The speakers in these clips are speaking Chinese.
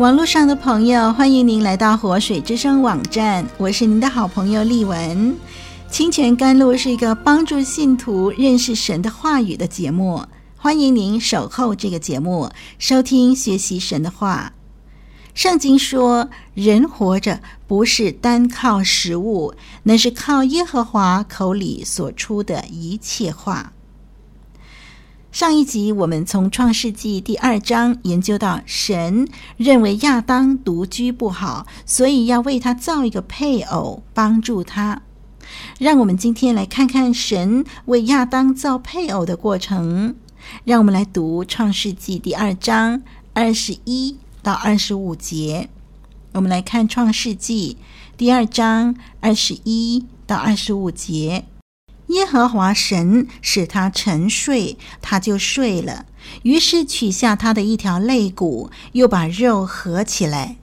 网络上的朋友，欢迎您来到活水之声网站，我是您的好朋友丽文。清泉甘露是一个帮助信徒认识神的话语的节目，欢迎您守候这个节目，收听学习神的话。圣经说，人活着不是单靠食物，那是靠耶和华口里所出的一切话。上一集我们从创世纪第二章研究到，神认为亚当独居不好，所以要为他造一个配偶帮助他。让我们今天来看看神为亚当造配偶的过程。让我们来读创世纪第二章二十一到二十五节。我们来看创世纪第二章二十一到二十五节。耶和华神使他沉睡，他就睡了。于是取下他的一条肋骨，又把肉合起来。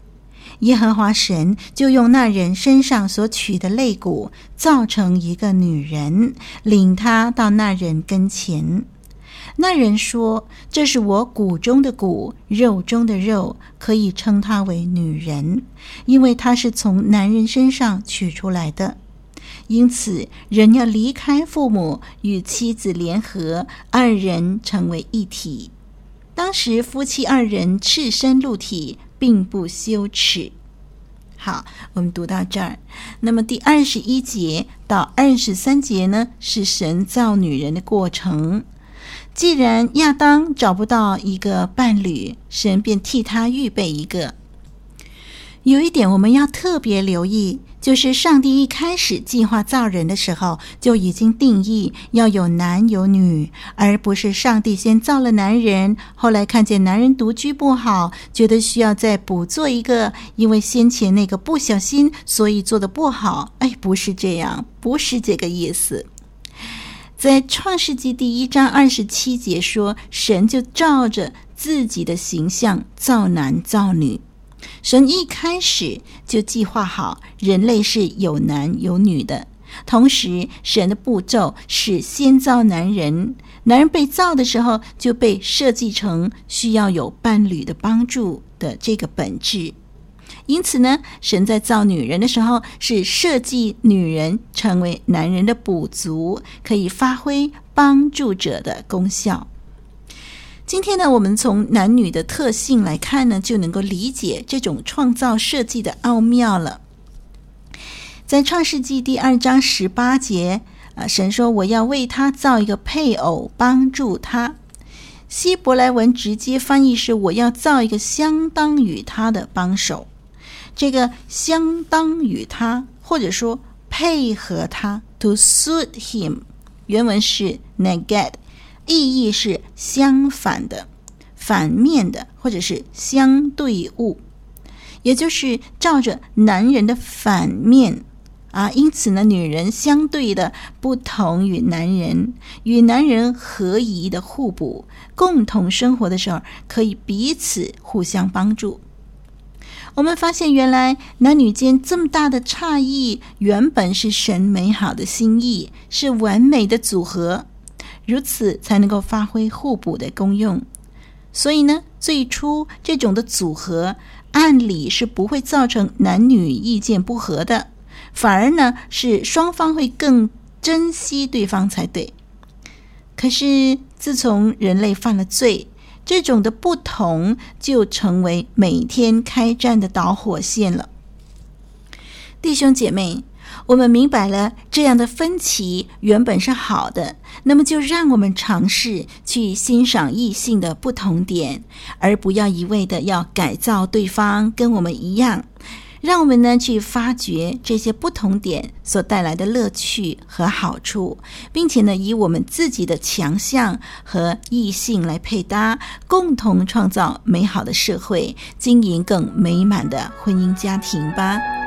耶和华神就用那人身上所取的肋骨，造成一个女人，领他到那人跟前。那人说：“这是我骨中的骨，肉中的肉，可以称她为女人，因为她是从男人身上取出来的。”因此，人要离开父母，与妻子联合，二人成为一体。当时夫妻二人赤身露体，并不羞耻。好，我们读到这儿。那么第二十一节到二十三节呢，是神造女人的过程。既然亚当找不到一个伴侣，神便替他预备一个。有一点我们要特别留意。就是上帝一开始计划造人的时候，就已经定义要有男有女，而不是上帝先造了男人，后来看见男人独居不好，觉得需要再补做一个，因为先前那个不小心，所以做得不好。哎，不是这样，不是这个意思。在创世纪第一章二十七节说，神就照着自己的形象造男造女。神一开始就计划好人类是有男有女的，同时神的步骤是先造男人，男人被造的时候就被设计成需要有伴侣的帮助的这个本质。因此呢，神在造女人的时候是设计女人成为男人的补足，可以发挥帮助者的功效。今天呢，我们从男女的特性来看呢，就能够理解这种创造设计的奥妙了。在创世纪第二章十八节，啊，神说：“我要为他造一个配偶，帮助他。”希伯来文直接翻译是：“我要造一个相当于他的帮手。”这个相当于他，或者说配合他，to suit him，原文是 neged。意义是相反的、反面的，或者是相对物，也就是照着男人的反面啊。因此呢，女人相对的不同于男人，与男人合宜的互补，共同生活的时候可以彼此互相帮助。我们发现，原来男女间这么大的差异，原本是神美好的心意，是完美的组合。如此才能够发挥互补的功用，所以呢，最初这种的组合，按理是不会造成男女意见不合的，反而呢是双方会更珍惜对方才对。可是自从人类犯了罪，这种的不同就成为每天开战的导火线了。弟兄姐妹。我们明白了，这样的分歧原本是好的，那么就让我们尝试去欣赏异性的不同点，而不要一味的要改造对方跟我们一样。让我们呢去发掘这些不同点所带来的乐趣和好处，并且呢以我们自己的强项和异性来配搭，共同创造美好的社会，经营更美满的婚姻家庭吧。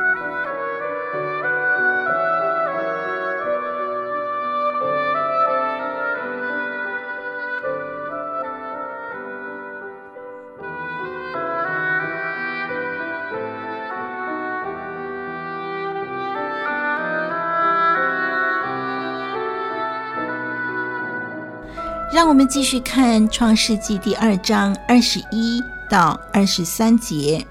让我们继续看《创世纪》第二章二十一到二十三节。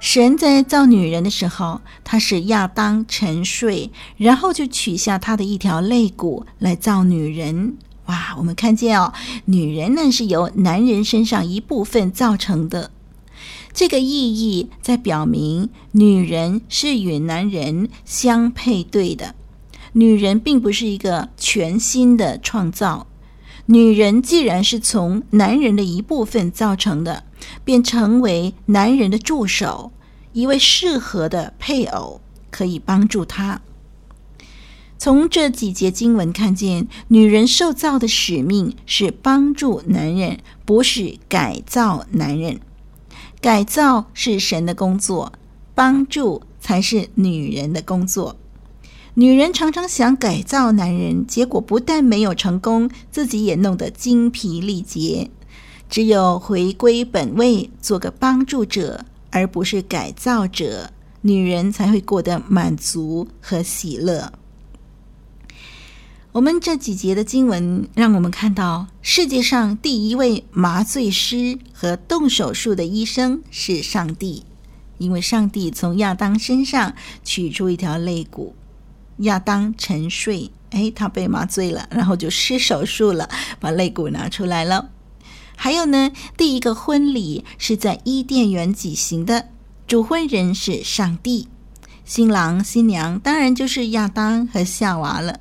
神在造女人的时候，他使亚当沉睡，然后就取下他的一条肋骨来造女人。哇，我们看见哦，女人呢是由男人身上一部分造成的。这个意义在表明，女人是与男人相配对的。女人并不是一个全新的创造。女人既然是从男人的一部分造成的，便成为男人的助手，一位适合的配偶，可以帮助他。从这几节经文看见，女人受造的使命是帮助男人，不是改造男人。改造是神的工作，帮助才是女人的工作。女人常常想改造男人，结果不但没有成功，自己也弄得精疲力竭。只有回归本位，做个帮助者，而不是改造者，女人才会过得满足和喜乐。我们这几节的经文让我们看到，世界上第一位麻醉师和动手术的医生是上帝，因为上帝从亚当身上取出一条肋骨。亚当沉睡，哎，他被麻醉了，然后就施手术了，把肋骨拿出来了。还有呢，第一个婚礼是在伊甸园举行的，主婚人是上帝，新郎新娘当然就是亚当和夏娃了。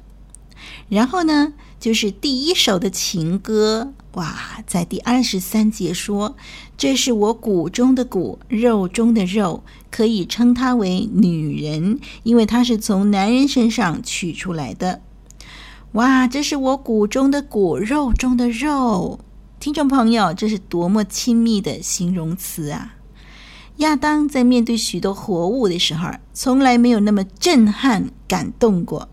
然后呢，就是第一首的情歌，哇，在第二十三节说：“这是我骨中的骨，肉中的肉。”可以称她为女人，因为她是从男人身上取出来的。哇，这是我骨中的骨，肉中的肉。听众朋友，这是多么亲密的形容词啊！亚当在面对许多活物的时候，从来没有那么震撼、感动过。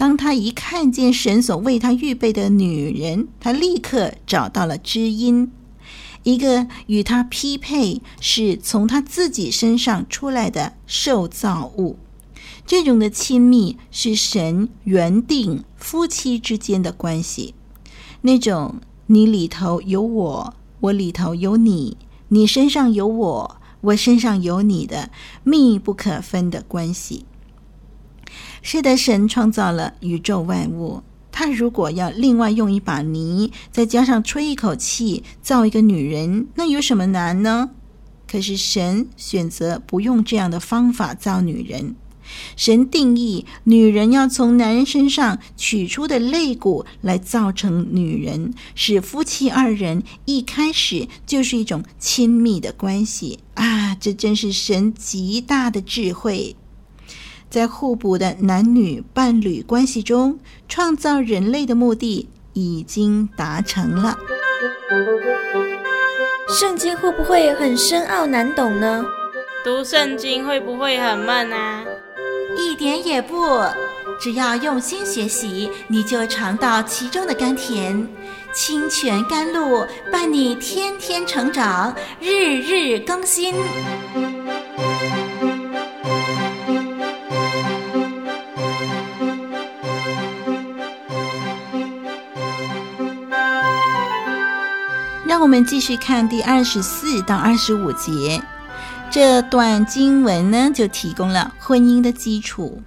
当他一看见神所为他预备的女人，他立刻找到了知音。一个与他匹配，是从他自己身上出来的受造物，这种的亲密是神原定夫妻之间的关系，那种你里头有我，我里头有你，你身上有我，我身上有你的密不可分的关系。是的，神创造了宇宙万物。他如果要另外用一把泥，再加上吹一口气造一个女人，那有什么难呢？可是神选择不用这样的方法造女人。神定义女人要从男人身上取出的肋骨来造成女人，使夫妻二人一开始就是一种亲密的关系啊！这真是神极大的智慧。在互补的男女伴侣关系中，创造人类的目的已经达成了。圣经会不会很深奥难懂呢？读圣经会不会很闷啊？一点也不，只要用心学习，你就尝到其中的甘甜。清泉甘露伴你天天成长，日日更新。我们继续看第二十四到二十五节，这段经文呢，就提供了婚姻的基础。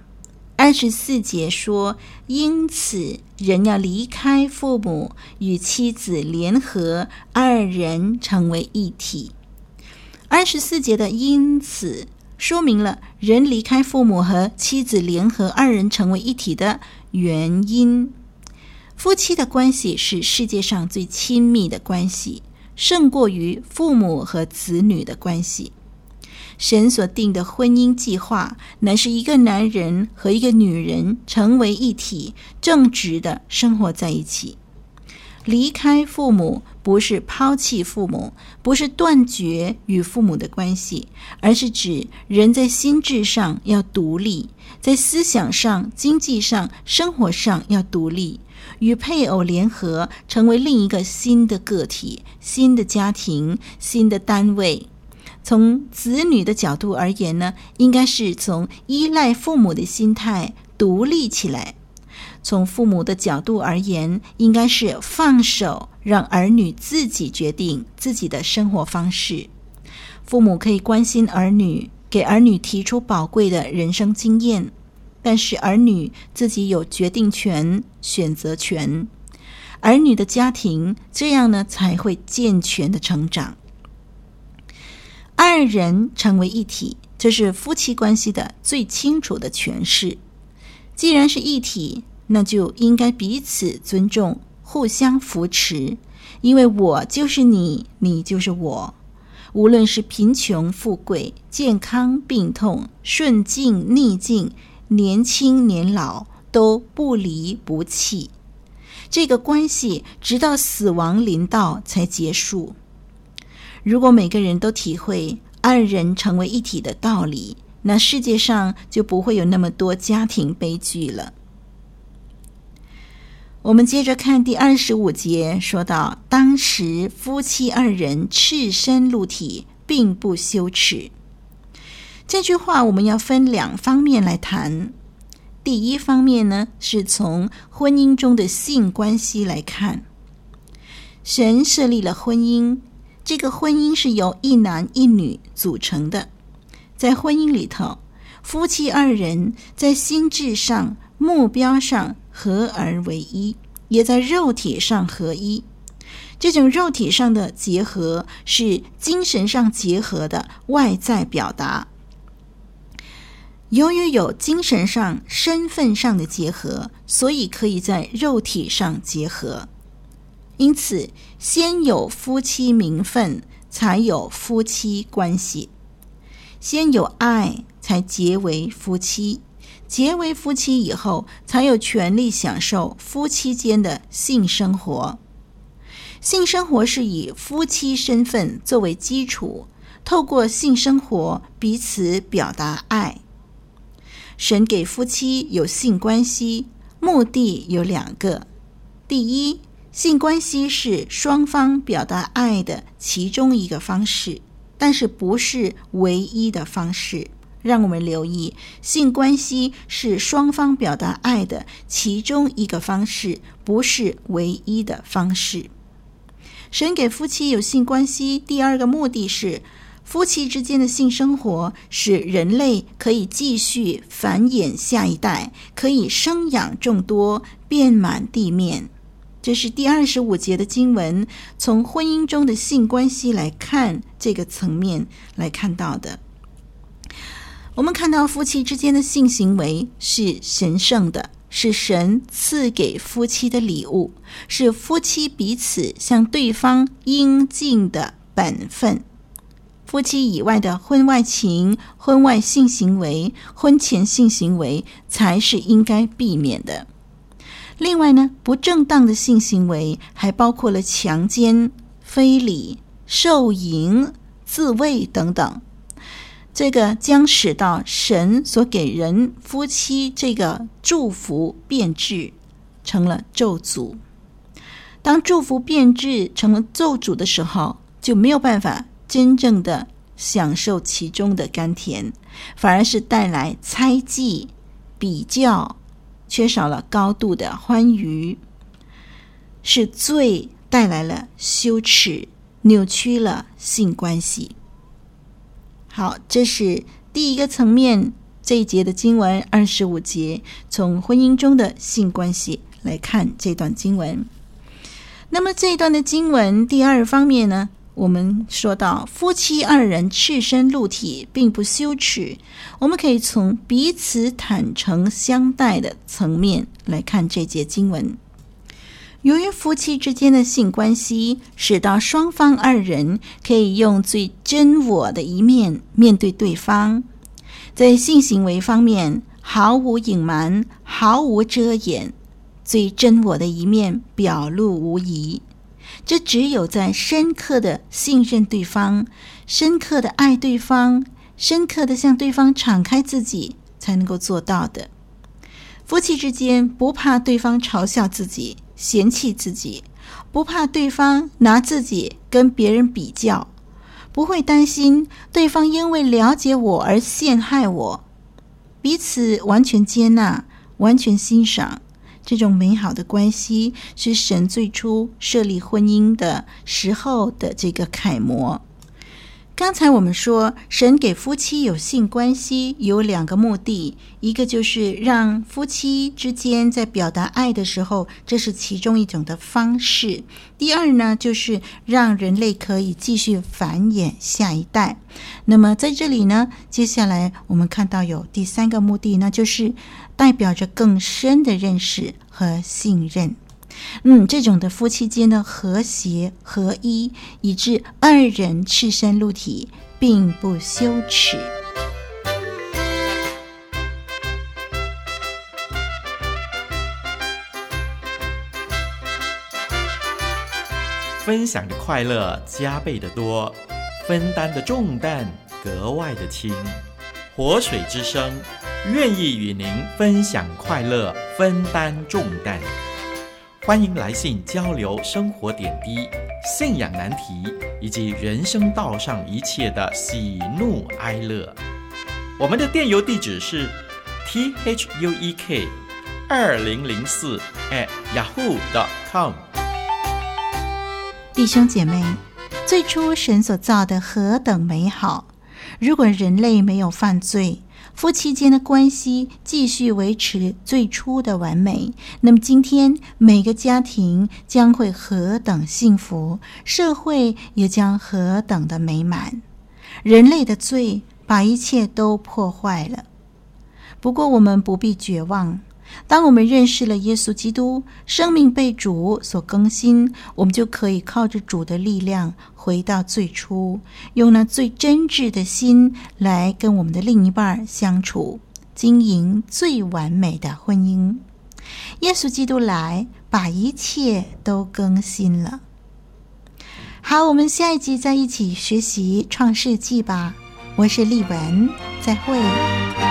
二十四节说：“因此，人要离开父母，与妻子联合，二人成为一体。”二十四节的“因此”说明了人离开父母和妻子联合，二人成为一体的原因。夫妻的关系是世界上最亲密的关系，胜过于父母和子女的关系。神所定的婚姻计划，乃是一个男人和一个女人成为一体，正直的生活在一起。离开父母，不是抛弃父母，不是断绝与父母的关系，而是指人在心智上要独立，在思想上、经济上、生活上要独立，与配偶联合，成为另一个新的个体、新的家庭、新的单位。从子女的角度而言呢，应该是从依赖父母的心态独立起来；从父母的角度而言，应该是放手，让儿女自己决定自己的生活方式。父母可以关心儿女，给儿女提出宝贵的人生经验，但是儿女自己有决定权、选择权。儿女的家庭这样呢，才会健全的成长。二人成为一体，这是夫妻关系的最清楚的诠释。既然是一体，那就应该彼此尊重，互相扶持。因为我就是你，你就是我。无论是贫穷富贵、健康病痛、顺境逆境、年轻年老，都不离不弃。这个关系直到死亡临到才结束。如果每个人都体会二人成为一体的道理，那世界上就不会有那么多家庭悲剧了。我们接着看第二十五节，说到当时夫妻二人赤身露体，并不羞耻。这句话我们要分两方面来谈。第一方面呢，是从婚姻中的性关系来看，神设立了婚姻。这个婚姻是由一男一女组成的，在婚姻里头，夫妻二人在心智上、目标上合而为一，也在肉体上合一。这种肉体上的结合是精神上结合的外在表达。由于有精神上、身份上的结合，所以可以在肉体上结合。因此，先有夫妻名分，才有夫妻关系；先有爱，才结为夫妻；结为夫妻以后，才有权利享受夫妻间的性生活。性生活是以夫妻身份作为基础，透过性生活彼此表达爱。神给夫妻有性关系，目的有两个：第一，性关系是双方表达爱的其中一个方式，但是不是唯一的方式。让我们留意，性关系是双方表达爱的其中一个方式，不是唯一的方式。神给夫妻有性关系，第二个目的是夫妻之间的性生活使人类可以继续繁衍下一代，可以生养众多，遍满地面。这是第二十五节的经文，从婚姻中的性关系来看这个层面来看到的。我们看到夫妻之间的性行为是神圣的，是神赐给夫妻的礼物，是夫妻彼此向对方应尽的本分。夫妻以外的婚外情、婚外性行为、婚前性行为才是应该避免的。另外呢，不正当的性行为还包括了强奸、非礼、受淫、自慰等等。这个将使到神所给人夫妻这个祝福变质，成了咒诅。当祝福变质成了咒诅的时候，就没有办法真正的享受其中的甘甜，反而是带来猜忌、比较。缺少了高度的欢愉，是罪带来了羞耻，扭曲了性关系。好，这是第一个层面，这一节的经文二十五节，从婚姻中的性关系来看这段经文。那么这一段的经文第二方面呢，我们说到夫妻二人赤身露体，并不羞耻。我们可以从彼此坦诚相待的层面来看这节经文。由于夫妻之间的性关系，使到双方二人可以用最真我的一面面对对方，在性行为方面毫无隐瞒、毫无遮掩，最真我的一面表露无遗。这只有在深刻的信任对方、深刻的爱对方、深刻的向对方敞开自己，才能够做到的。夫妻之间不怕对方嘲笑自己。嫌弃自己，不怕对方拿自己跟别人比较，不会担心对方因为了解我而陷害我，彼此完全接纳、完全欣赏，这种美好的关系是神最初设立婚姻的时候的这个楷模。刚才我们说，神给夫妻有性关系有两个目的，一个就是让夫妻之间在表达爱的时候，这是其中一种的方式；第二呢，就是让人类可以继续繁衍下一代。那么在这里呢，接下来我们看到有第三个目的，那就是代表着更深的认识和信任。嗯，这种的夫妻间的和谐合一，以致二人赤身露体，并不羞耻。分享的快乐加倍的多，分担的重担格外的轻。活水之声愿意与您分享快乐，分担重担。欢迎来信交流生活点滴、信仰难题以及人生道上一切的喜怒哀乐。我们的电邮地址是 t h u e k 二零零四 at yahoo dot com。弟兄姐妹，最初神所造的何等美好！如果人类没有犯罪，夫妻间的关系继续维持最初的完美，那么今天每个家庭将会何等幸福，社会也将何等的美满。人类的罪把一切都破坏了。不过我们不必绝望。当我们认识了耶稣基督，生命被主所更新，我们就可以靠着主的力量回到最初，用那最真挚的心来跟我们的另一半相处，经营最完美的婚姻。耶稣基督来，把一切都更新了。好，我们下一集再一起学习创世纪吧。我是丽文，再会。